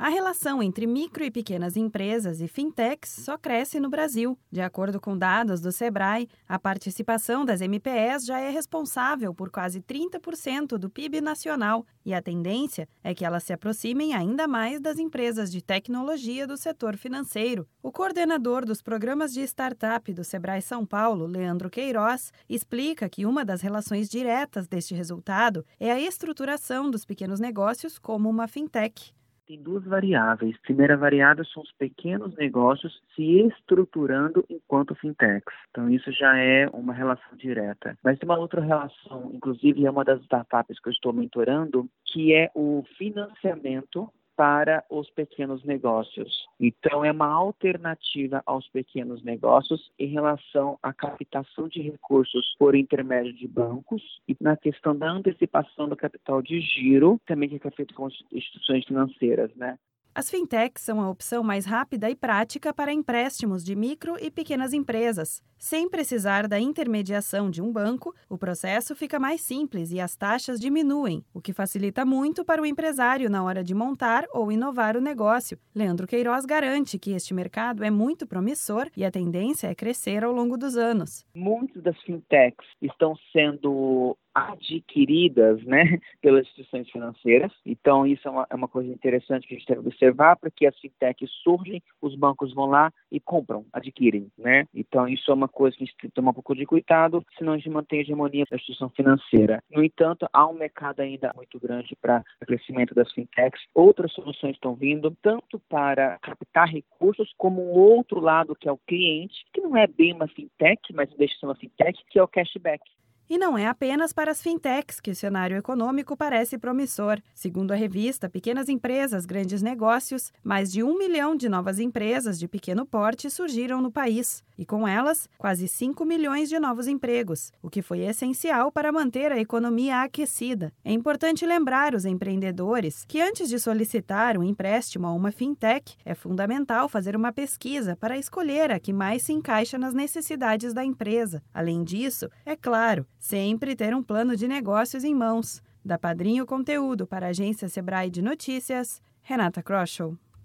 a relação entre micro e pequenas empresas e fintechs só cresce no Brasil. De acordo com dados do Sebrae, a participação das MPS já é responsável por quase 30% do PIB nacional e a tendência é que elas se aproximem ainda mais das empresas de tecnologia do setor financeiro. O coordenador dos programas de startup do Sebrae São Paulo, Leandro Queiroz, explica que uma das relações diretas deste resultado é a estruturação dos pequenos negócios como uma fintech tem duas variáveis. Primeira variável são os pequenos negócios se estruturando enquanto fintechs. Então, isso já é uma relação direta. Mas tem uma outra relação, inclusive é uma das startups que eu estou mentorando, que é o financiamento para os pequenos negócios. Então, é uma alternativa aos pequenos negócios em relação à captação de recursos por intermédio de bancos e na questão da antecipação do capital de giro, também que é feito com instituições financeiras, né? As fintechs são a opção mais rápida e prática para empréstimos de micro e pequenas empresas. Sem precisar da intermediação de um banco, o processo fica mais simples e as taxas diminuem, o que facilita muito para o empresário na hora de montar ou inovar o negócio. Leandro Queiroz garante que este mercado é muito promissor e a tendência é crescer ao longo dos anos. Muitas das fintechs estão sendo adquiridas né, pelas instituições financeiras. Então, isso é uma, é uma, coisa interessante que a gente deve observar, porque as fintechs surgem, os bancos vão lá e compram, adquirem. Né? Então, isso é uma coisa que a gente tem que tomar um pouco de cuidado, senão a gente mantém a hegemonia da instituição financeira. No entanto, há um mercado ainda muito grande para o crescimento das fintechs. Outras soluções estão vindo, tanto para captar recursos, como um outro lado, que é o cliente, que não é bem uma fintech, mas deixa de ser uma fintech, que é o cashback. E não é apenas para as fintechs que o cenário econômico parece promissor. Segundo a revista Pequenas Empresas, Grandes Negócios, mais de um milhão de novas empresas de pequeno porte surgiram no país. E com elas, quase 5 milhões de novos empregos, o que foi essencial para manter a economia aquecida. É importante lembrar os empreendedores que, antes de solicitar um empréstimo a uma fintech, é fundamental fazer uma pesquisa para escolher a que mais se encaixa nas necessidades da empresa. Além disso, é claro, Sempre ter um plano de negócios em mãos. Da Padrinho Conteúdo para a agência Sebrae de Notícias, Renata Kroschel.